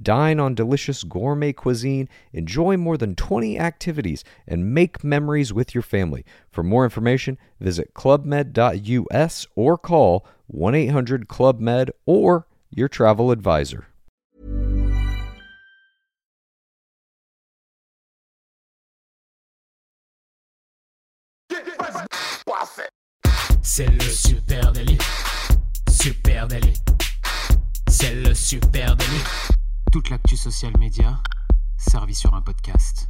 Dine on delicious gourmet cuisine, enjoy more than 20 activities, and make memories with your family. For more information, visit clubmed.us or call 1 800 Club Med or your travel advisor. C'est le super délit. Super délit. C'est le super délit. Toute l'actu social média servie sur un podcast.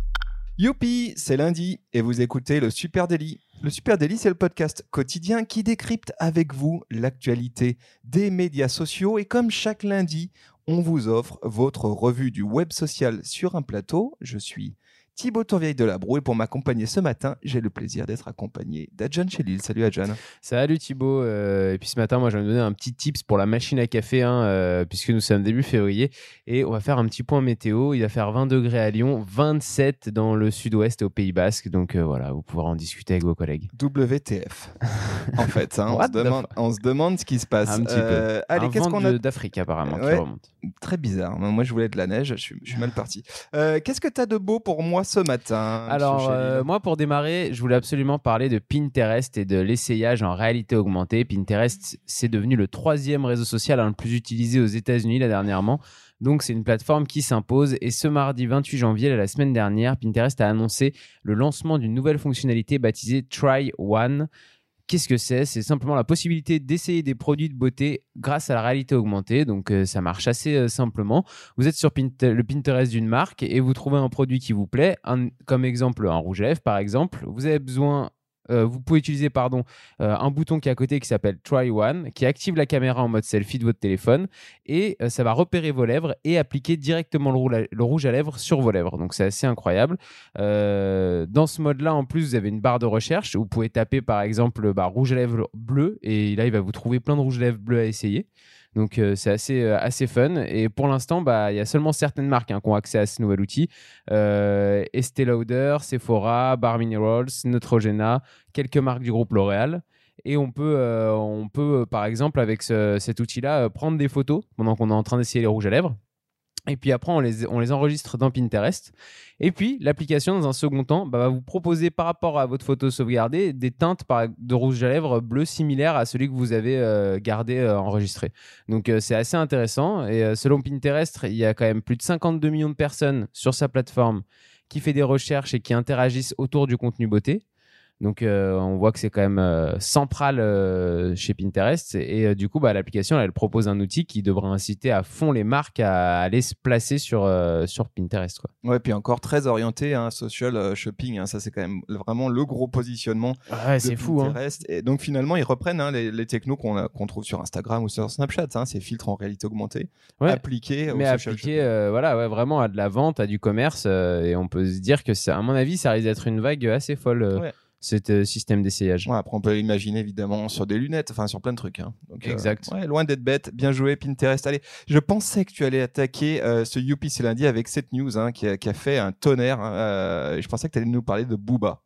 Youpi, c'est lundi et vous écoutez le Super Daily. Le Super c'est le podcast quotidien qui décrypte avec vous l'actualité des médias sociaux et comme chaque lundi, on vous offre votre revue du web social sur un plateau. Je suis Thibaut Tourvieille de la Broue et pour m'accompagner ce matin, j'ai le plaisir d'être accompagné d'Adjan Chelil. Salut Adjan. Salut Thibaut. Euh, et puis ce matin, moi, je vais me donner un petit tips pour la machine à café, hein, euh, puisque nous sommes début février. Et on va faire un petit point météo. Il va faire 20 degrés à Lyon, 27 dans le sud-ouest et au Pays Basque. Donc euh, voilà, vous pourrez en discuter avec vos collègues. WTF. en fait, hein, on, se demande, fuck? on se demande ce qui se passe. Un petit peu. Allez, qu'est-ce qu'on a d'Afrique apparemment Ouais. qui remonte. Très bizarre. Moi, je voulais de la neige. Je suis, je suis mal parti. Qu'est-ce que tu as de beau pour moi ce matin Alors, euh, moi, pour démarrer, je voulais absolument parler de Pinterest et de l'essayage en réalité augmentée. Pinterest, c'est devenu le troisième réseau social hein, le plus utilisé aux États-Unis là dernièrement. Donc, c'est une plateforme qui s'impose. Et ce mardi 28 janvier, la semaine dernière, Pinterest a annoncé le lancement d'une nouvelle fonctionnalité baptisée Try One. Qu'est-ce que c'est? C'est simplement la possibilité d'essayer des produits de beauté grâce à la réalité augmentée. Donc, euh, ça marche assez euh, simplement. Vous êtes sur le Pinterest d'une marque et vous trouvez un produit qui vous plaît, comme exemple un rouge à lèvres par exemple. Vous avez besoin, euh, vous pouvez utiliser pardon, euh, un bouton qui est à côté qui s'appelle Try One, qui active la caméra en mode selfie de votre téléphone et euh, ça va repérer vos lèvres et appliquer directement le, rouge à lèvres sur vos lèvres. Donc c'est assez incroyable. Dans ce mode-là, en plus, vous avez une barre de recherche. Vous pouvez taper par exemple bah, rouge à lèvres bleu et là il va vous trouver plein de rouges à lèvres bleus à essayer. Donc euh, c'est assez, euh, assez fun. Et pour l'instant, bah, il y a seulement certaines marques hein, qui ont accès à ce nouvel outil. Euh, Estée Lauder, Sephora, Bar Minerals, Neutrogena, quelques marques du groupe L'Oréal. Et on peut, euh, on peut par exemple, avec ce- cet outil-là, prendre des photos pendant qu'on est en train d'essayer les rouges à lèvres. Et puis après, on les, on les enregistre dans Pinterest. Et puis, l'application, dans un second temps, bah, va vous proposer par rapport à votre photo sauvegardée des teintes de rouge à lèvres bleu similaires à celui que vous avez euh, gardé euh, enregistré. Donc, euh, c'est assez intéressant. Et selon Pinterest, il y a quand même plus de 52 millions de personnes sur sa plateforme qui fait des recherches et qui interagissent autour du contenu beauté. Donc, euh, on voit que c'est quand même euh, central euh, chez Pinterest. Et du coup, bah, l'application, elle propose un outil qui devrait inciter à fond les marques à aller se placer sur, sur Pinterest. Quoi. Ouais, puis encore très orienté, hein, social shopping. hein, ça, c'est quand même vraiment le gros positionnement. Ouais, de c'est fou. Hein. Pinterest. Et donc finalement, ils reprennent les, les technos qu'on qu'on trouve sur Instagram ou sur Snapchat, ces filtres en réalité augmentée, Ouais. appliqués Mais social appliqué euh, voilà, ouais, vraiment à de la vente, à du commerce. et on peut se dire que, ça, à mon avis, ça risque d'être une vague assez folle, Ouais. Cet euh, système d'essayage. Ouais, après, on peut imaginer évidemment sur des lunettes, enfin sur plein de trucs. hein. Donc, euh, Exact. ouais, loin d'être bête. Bien joué, Pinterest. Allez, je pensais que tu allais attaquer euh, ce Youpi c'est lundi avec cette news hein, qui, a, qui a fait un tonnerre. hein, euh, je pensais que tu allais nous parler de Booba.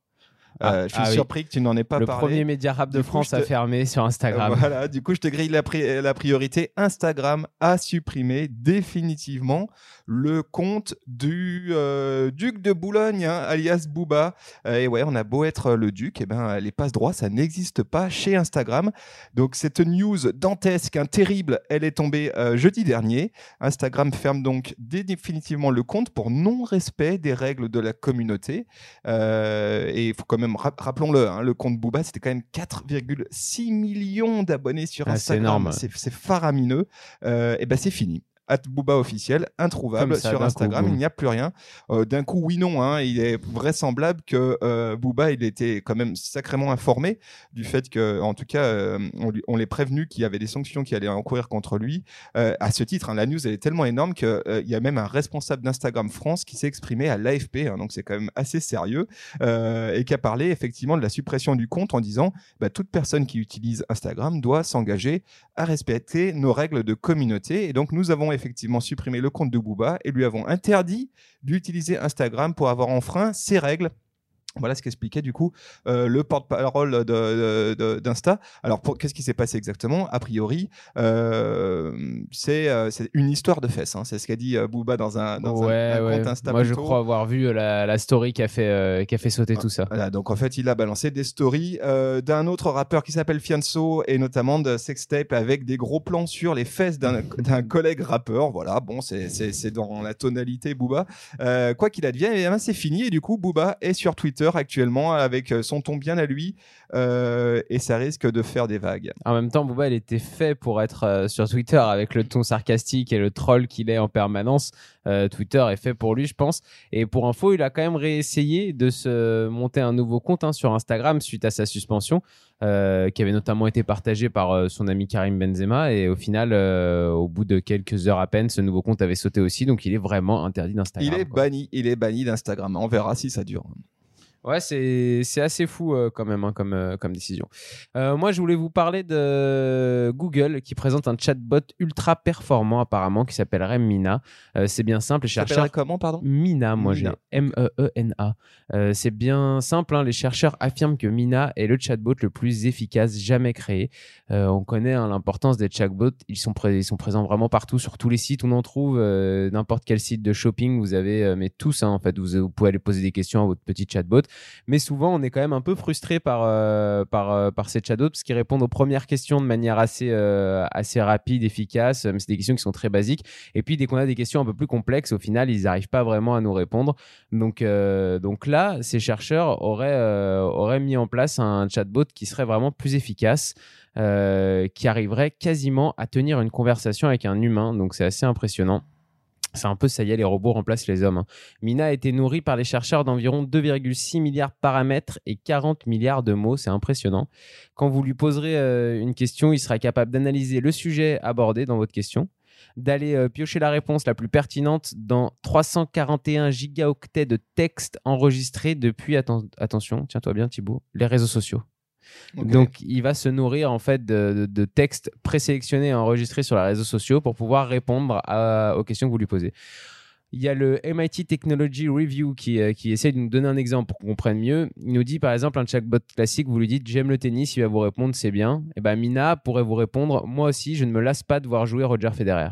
Ah, Euh, je suis ah oui. surpris que tu n'en aies pas Le parlé. premier média rap de Du coup, France je a te- fermé sur Instagram. Euh, Voilà, du coup, je te grille la, pri- la priorité. Instagram a supprimé définitivement le compte du euh, duc de Boulogne, hein, alias Booba. Euh, et ouais, on a beau être le duc, et ben les passe droits, ça n'existe pas chez Instagram. Donc cette news dantesque, hein, terrible, elle est tombée euh, jeudi dernier. Instagram ferme donc dé- définitivement le compte pour non-respect des règles de la communauté. Euh, et il faut quand même, rap- rappelons-le, hein, le compte Booba, c'était quand même 4,6 millions d'abonnés sur Ah, c'est Instagram. énorme. C'est c'est faramineux. Euh, et ben c'est fini. At Booba officiel, introuvable ça, sur Instagram. coup, il n'y a plus rien. Euh, D'un coup, oui, non. hein, il est vraisemblable que euh, Booba, il était quand même sacrément informé du fait que, en tout cas, euh, on, on l'est prévenu qu'il y avait des sanctions qui allaient encourir contre lui. À ce titre, hein, la news elle est tellement énorme qu'il y a même un responsable d'Instagram France qui s'est exprimé à l'AFP, hein, donc c'est quand même assez sérieux, et qui a parlé effectivement de la suppression du compte en disant bah, toute personne qui utilise Instagram doit s'engager à respecter nos règles de communauté. Et donc nous avons effectivement supprimé le compte de Booba et lui avons interdit d'utiliser Instagram pour avoir enfreint ces règles. Voilà ce qu'expliquait du coup euh, le porte-parole d'Insta. Alors qu'est-ce qui s'est passé exactement? A priori, euh, c'est euh, c'est une histoire de fesses. hein. C'est ce qu'a dit Booba dans un, dans un- ouais, un, ouais. compte Insta. Moi, je crois avoir vu la, la story qui a fait, qui a fait sauter tout ça. Voilà, donc en fait, il a balancé des stories d'un autre rappeur qui s'appelle Fianso et notamment de sextape avec des gros plans sur les fesses d'un collègue rappeur. Voilà, bon, c'est- dans la tonalité Booba. Quoi qu'il advienne, eh c'est fini et du coup, Booba est sur Twitter actuellement avec euh, son ton bien à lui euh, et ça risque de faire des vagues. En même temps, Booba, il était fait pour être euh, sur Twitter avec le ton sarcastique et le troll qu'il est en permanence. Euh, Twitter est fait pour lui, je pense. Et pour info, il a quand même réessayé de se monter un nouveau compte hein, sur Instagram suite à sa suspension, qui avait notamment été partagé par son ami Karim Benzema. Et au final, au bout de quelques heures à peine, ce nouveau compte avait sauté aussi. Donc, il est vraiment interdit d'Instagram. Il est quoi. banni, il est banni d'Instagram. On verra si ça dure. Ouais, c'est c'est assez fou euh, quand même hein, comme, euh, comme décision. Euh, moi, je voulais vous parler de Google qui présente un chatbot ultra performant apparemment qui s'appellerait Mina. C'est bien simple, les chercheurs... comment, pardon? Mina, moi j'ai Mina. M-E-E-N-A. Euh, c'est bien simple, hein, les chercheurs affirment que Mina est le chatbot le plus efficace jamais créé. On connaît hein, l'importance des chatbots, ils sont, pré- ils sont présents vraiment partout, sur tous les sites, on en trouve, n'importe quel site de shopping, vous avez, mais tous en fait, vous, vous pouvez aller poser des questions à votre petit chatbot. Mais souvent, on est quand même un peu frustré par, euh, par, euh, par ces chatbots parce qu'ils répondent aux premières questions de manière assez, euh, assez rapide, efficace, mais c'est des questions qui sont très basiques. Et puis, dès qu'on a des questions un peu plus complexes, au final, ils n'arrivent pas vraiment à nous répondre. Donc, donc là, ces chercheurs auraient, auraient mis en place un chatbot qui serait vraiment plus efficace, qui arriverait quasiment à tenir une conversation avec un humain. Donc, c'est assez impressionnant. C'est un peu ça y est, les robots remplacent les hommes. hein. Mina a été nourrie par les chercheurs d'environ 2,6 milliards de paramètres et 40 milliards de mots. C'est impressionnant. Quand vous lui poserez euh, une question, il sera capable d'analyser le sujet abordé dans votre question, d'aller euh, piocher la réponse la plus pertinente dans 341 gigaoctets de texte enregistrés depuis, atten- attention, tiens-toi bien Thibaut, les réseaux sociaux. Donc, il va se nourrir en fait de, de- textes présélectionnés et enregistrés sur les réseaux sociaux pour pouvoir répondre aux questions que vous lui posez. Il y a le MIT Technology Review qui, euh, qui essaie de nous donner un exemple pour qu'on comprenne mieux. Il nous dit par exemple un chatbot classique, vous lui dites j'aime le tennis, il va vous répondre c'est bien. Et ben Mina pourrait vous répondre moi aussi je ne me lasse pas de voir jouer Roger Federer.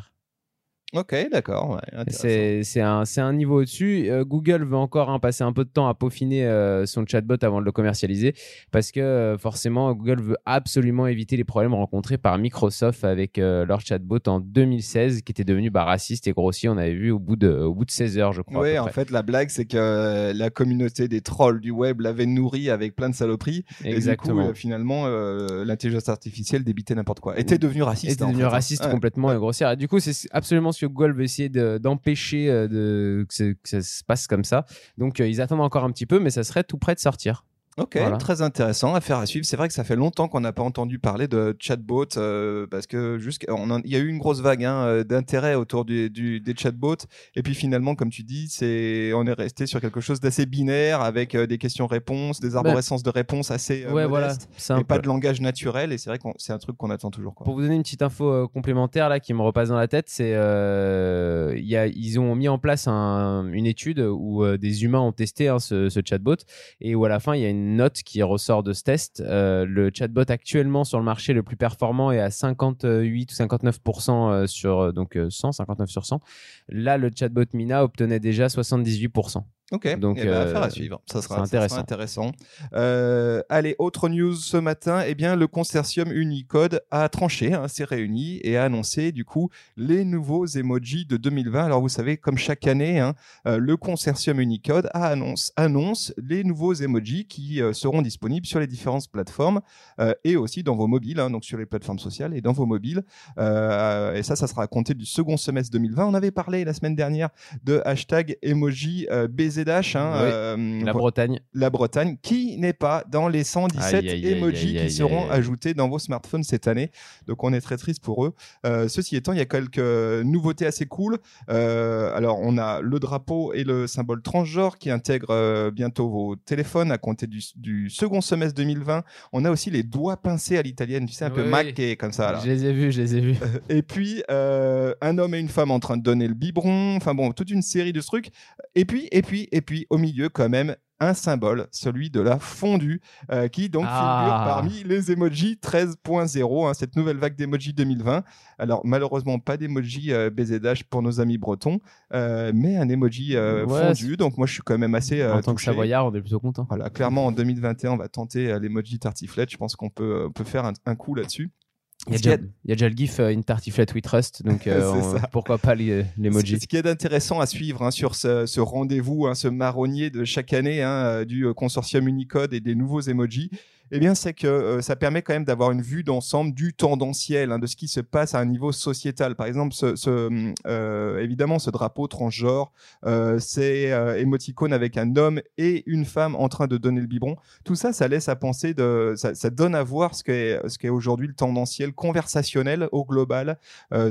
Ok, d'accord. ouais. C'est c'est un, c'est un niveau au-dessus. Euh, Google veut encore hein, passer un peu de temps à peaufiner euh, son chatbot avant de le commercialiser parce que euh, forcément, Google veut absolument éviter les problèmes rencontrés par Microsoft avec leur chatbot en 2016 qui était devenu bah, raciste et grossier. On avait vu au bout de, au bout de 16 heures, je crois. Oui, en fait, la blague, c'est que la communauté des trolls du web l'avait nourri avec plein de saloperies. Exactement. Et du coup, finalement, l'intelligence artificielle débitait n'importe quoi. Était devenue raciste. était en devenu fait, hein. raciste Ouais. complètement et grossière. Et du coup, c'est absolument ce que Google veut essayer de- d'empêcher euh, de, que, que ça se passe comme ça. Donc, euh, ils attendent encore un petit peu, mais ça serait tout près de sortir. Ok, Voilà. très intéressant, affaire à suivre. C'est vrai que ça fait longtemps qu'on n'a pas entendu parler de chatbot euh, parce que jusqu'à- on en- il y a eu une grosse vague hein, euh, d'intérêt autour du, du- des chatbots et puis finalement, comme tu dis, c'est on est resté sur quelque chose d'assez binaire avec euh, des questions-réponses, des arborescences de réponses assez euh, ouais, voilà. modestes un et pas de langage naturel. Et c'est vrai que c'est un truc qu'on attend toujours. Quoi. Pour vous donner une petite info euh, complémentaire là qui me repasse dans la tête, c'est euh, y a, ils ont mis en place un- une étude où des humains ont testé hein, ce, ce chatbot et où à la fin il y a une note qui ressort de ce test. Euh, le chatbot actuellement sur le marché le plus performant est à 58 ou 59% euh, sur euh, donc euh, 100, 59 sur 100. Là le chatbot Mina obtenait déjà 78%. Ok, Donc, eh ben, affaire euh, à suivre. Ça sera, c'est ça sera intéressant. intéressant. Euh, allez, autre news ce matin. Eh bien, le consortium Unicode a tranché, hein, s'est réuni et a annoncé du coup les nouveaux emojis de 2020. Alors, vous savez, comme chaque année, hein, euh, le consortium Unicode a annonce, annonce les nouveaux emojis qui euh, seront disponibles sur les différentes plateformes euh, et aussi dans vos mobiles, hein, donc sur les plateformes sociales et dans vos mobiles. Euh, et ça, ça sera à compter du second semestre 2020. On avait parlé la semaine dernière de hashtag emoji euh, BZH, hein, Oui, euh, La Bretagne. la Bretagne, qui n'est pas dans les 117 Aïe, aïe, aïe, emojis aïe, qui seront ajoutés dans vos smartphones cette année. Donc on est très triste pour eux. Euh, ceci étant, il y a quelques nouveautés assez cool. Euh, alors on a le drapeau et le symbole transgenre qui intègrent euh, bientôt vos téléphones à compter du, du second semestre 2020. On a aussi les doigts pincés à l'italienne, tu sais, un peu Mac oui. comme ça. Là. Je les ai vus, je les ai vus. Et puis, euh, un homme et une femme en train de donner le biberon. Enfin bon, toute une série de trucs. Et puis, et puis, et puis, au milieu, quand même, un symbole, celui de la fondue, euh, qui donc Ah. figure parmi les emojis 13.0, hein, cette nouvelle vague d'emojis 2020. Alors, malheureusement, pas d'emoji euh, BZH pour nos amis bretons, euh, mais un emoji euh, Ouais, fondu. Donc, moi, je suis quand même assez en tant que touché. Savoyard, on est plutôt content. Voilà, clairement, en 2021, on va tenter l'emoji tartiflette. Je pense qu'on peut, on peut faire un, un coup là-dessus. Il y, a déjà, il y a déjà le gif euh, Une tartiflette We Trust, donc euh, on- pourquoi pas les- l'emoji. Ce qui est intéressant à suivre hein, sur ce, ce rendez-vous, hein, ce marronnier de chaque année hein, euh, du euh, consortium Unicode et des nouveaux emojis, eh bien, c'est que euh, ça permet quand même d'avoir une vue d'ensemble du tendanciel, hein, de ce qui se passe à un niveau sociétal. Par exemple, ce, euh, évidemment, ce drapeau transgenre, euh, ces euh, émoticônes avec un homme et une femme en train de donner le biberon. Tout ça, ça laisse à penser, ça, donne à voir ce qu'est ce qu'est aujourd'hui le tendanciel conversationnel au global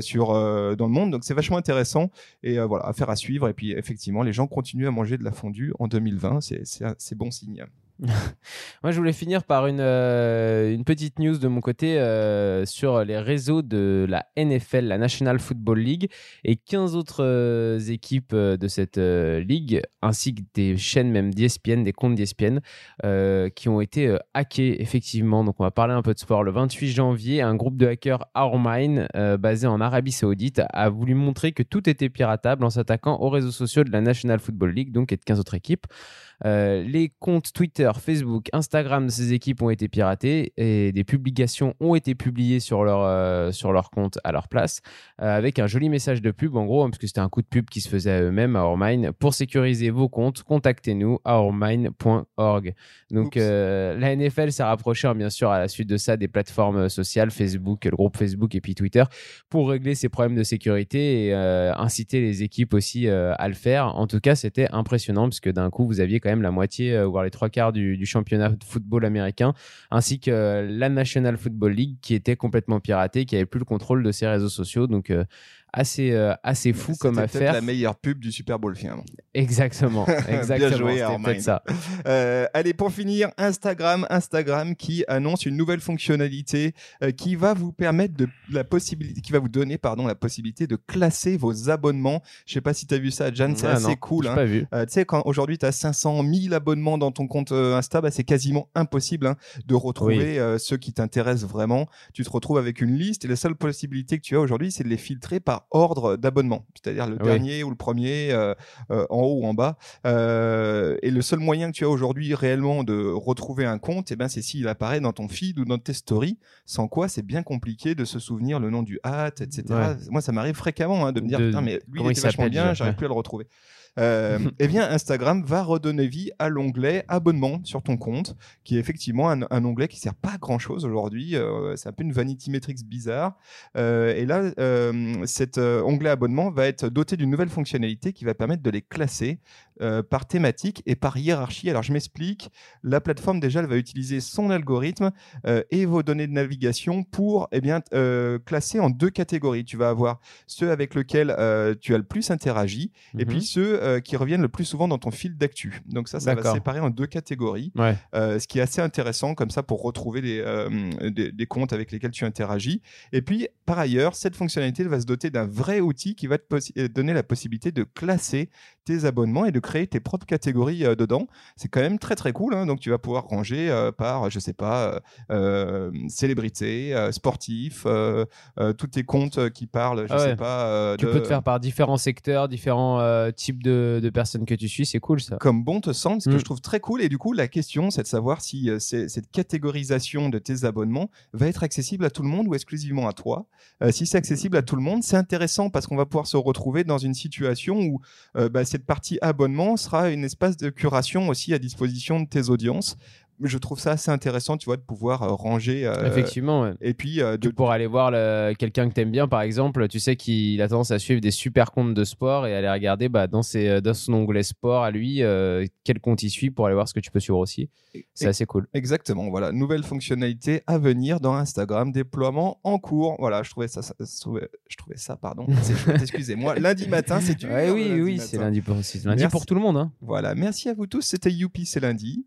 sur dans le monde. Donc, c'est vachement intéressant et voilà, affaire à suivre. Et puis, effectivement, les gens continuent à manger de la fondue en 2020. C'est- C'est un- c'est bon signe. Moi, je voulais finir par une, euh, petite news de mon côté euh, sur les réseaux de la NFL, la National Football League, et 15 autres euh, équipes de cette ligue, ainsi que des chaînes même d'ESPN, des comptes d'ESPN, qui ont été hackés, effectivement. Donc, on va parler un peu de sport. Le 28 janvier, un groupe de hackers Armine, basé en Arabie Saoudite, a voulu montrer que tout était piratable en s'attaquant aux réseaux sociaux de la National Football League, donc et de 15 autres équipes. Euh, les comptes Twitter, Facebook, Instagram de ces équipes ont été piratés et des publications ont été publiées sur leur, euh, sur leur compte à leur place euh, avec un joli message de pub en gros, hein, parce que c'était un coup de pub qui se faisait à eux-mêmes à Ormine. Pour sécuriser vos comptes, contactez-nous à ormine.org. Donc la NFL s'est rapprochée hein, bien sûr à la suite de ça des plateformes sociales, Facebook, le groupe Facebook et puis Twitter pour régler ces problèmes de sécurité et inciter les équipes aussi à le faire. En tout cas, c'était impressionnant puisque d'un coup, vous aviez la moitié, euh, voire les trois quarts du, championnat de football américain, ainsi que euh, la National Football League qui était complètement piratée, qui avait plus le contrôle de ses réseaux sociaux. Donc euh, assez, euh, assez fou comme affaire. la meilleure pub du Super Bowl finalement. Exactement, exactement. joué, C'était Armand. peut-être ça. Euh, allez, pour finir, Instagram, Instagram qui annonce une nouvelle fonctionnalité euh, qui va vous permettre de la possibilité, qui va vous donner pardon la possibilité de classer vos abonnements. Je sais pas si tu as vu ça, Jan, c'est Ah, assez non, cool. hein. pas vu. Tu sais, quand aujourd'hui tu as 500 000 abonnements dans ton compte Insta, bah, c'est quasiment impossible hein, de retrouver ceux qui t'intéressent vraiment. Tu te retrouves avec une liste et la seule possibilité que tu as aujourd'hui, c'est de les filtrer par ordre d'abonnement, c'est-à-dire le Oui. dernier ou le premier, euh, euh, en haut ou en bas. Euh, et le seul moyen que tu as aujourd'hui réellement de retrouver un compte, eh ben, c'est s'il apparaît dans ton feed ou dans tes stories, sans quoi c'est bien compliqué de se souvenir le nom du hâte, etc. Ouais. Moi, ça m'arrive fréquemment hein, de me dire, De- putain, mais lui, comment il il était vachement bien, j'arrive Ouais. plus à le retrouver. Euh, eh bien, Instagram va redonner vie à l'onglet abonnement sur ton compte, qui est effectivement un, un onglet qui sert pas à grand chose aujourd'hui. Euh, c'est un peu une vanity metrics bizarre. Euh, et là, euh, cet onglet abonnement va être doté d'une nouvelle fonctionnalité qui va permettre de les classer par thématique et par hiérarchie. Alors, je m'explique. La plateforme déjà, elle va utiliser son algorithme et vos données de navigation pour, eh bien, classer en deux catégories. Tu vas avoir ceux avec lesquels tu as le plus interagi et Mhm. puis ceux euh, qui reviennent le plus souvent dans ton fil d'actu. Donc ça, ça va séparer en deux catégories, Ouais. euh, ce qui est assez intéressant comme ça pour retrouver des, euh, des, des comptes avec lesquels tu interagis. Et puis, par ailleurs, cette fonctionnalité va se doter d'un vrai outil qui va te donner la possibilité de classer tes abonnements et de créer tes propres catégories dedans. C'est quand même très très cool. hein. Donc tu vas pouvoir ranger par, je sais pas, célébrité, sportif, tous tes comptes qui parlent, je Ah sais pas. Tu de- peux te faire par différents secteurs, différents types de, de, de personnes que tu suis, c'est cool ça. comme bon te semble, ce que Mm. je trouve très cool. Et du coup, la question, c'est de savoir si euh, cette catégorisation de tes abonnements va être accessible à tout le monde ou exclusivement à toi. Euh, si c'est accessible à tout le monde, c'est intéressant parce qu'on va pouvoir se retrouver dans une situation où euh, bah, cette partie abonnement sera une espace de curation aussi à disposition de tes audiences. Je trouve ça assez intéressant, tu vois, de pouvoir euh, ranger. euh, Effectivement, ouais. Et puis, euh, de, pourras aller voir le- quelqu'un que t'aimes bien, par exemple. Tu sais qu'il a tendance à suivre des super comptes de sport et aller regarder bah, dans, ses, dans son onglet sport à lui euh, quel compte il suit pour aller voir ce que tu peux suivre aussi. C'est assez cool. Exactement, voilà, nouvelle fonctionnalité à venir dans Instagram, déploiement en cours. Voilà, je trouvais ça, ça- je trouvais, je trouvais ça, pardon, excusez-moi. Lundi matin, c'est dur. Ouais, oui, le oui, c'est lundi, pour, lundi Merci. pour tout le monde. hein. Voilà, merci à vous tous. C'était Youpi, c'est lundi.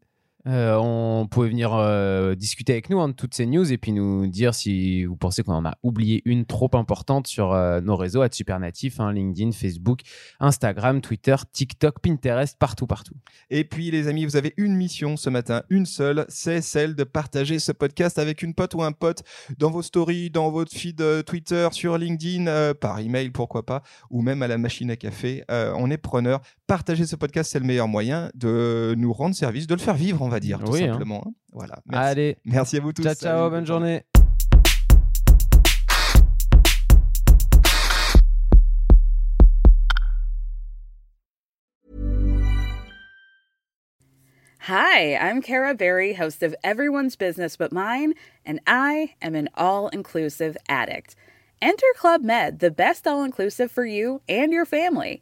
Euh, on pouvait venir euh, discuter avec nous hein, de toutes ces news et puis nous dire si vous pensez qu'on en a oublié une trop importante sur euh, nos réseaux, à Supernatif, hein, LinkedIn, Facebook, Instagram, Twitter, TikTok, Pinterest, partout, partout. Et puis, les amis, vous avez une mission ce matin, une seule, c'est celle de partager ce podcast avec une pote ou un pote dans vos stories, dans votre feed Twitter, sur LinkedIn, par email, pourquoi pas, ou même à la machine à café. On est preneur. Partager ce podcast, c'est le meilleur moyen de nous rendre service, de le faire vivre, on va dire, tout Oui, hein. simplement. hein. Voilà. Merci. Allez, Merci à vous tous. ciao, ciao, Salut. bonne journée. Hi, I'm Kara Berry, host of Everyone's Business But Mine, and I am an all inclusive addict. Enter Club Med, the best all inclusive for you and your family.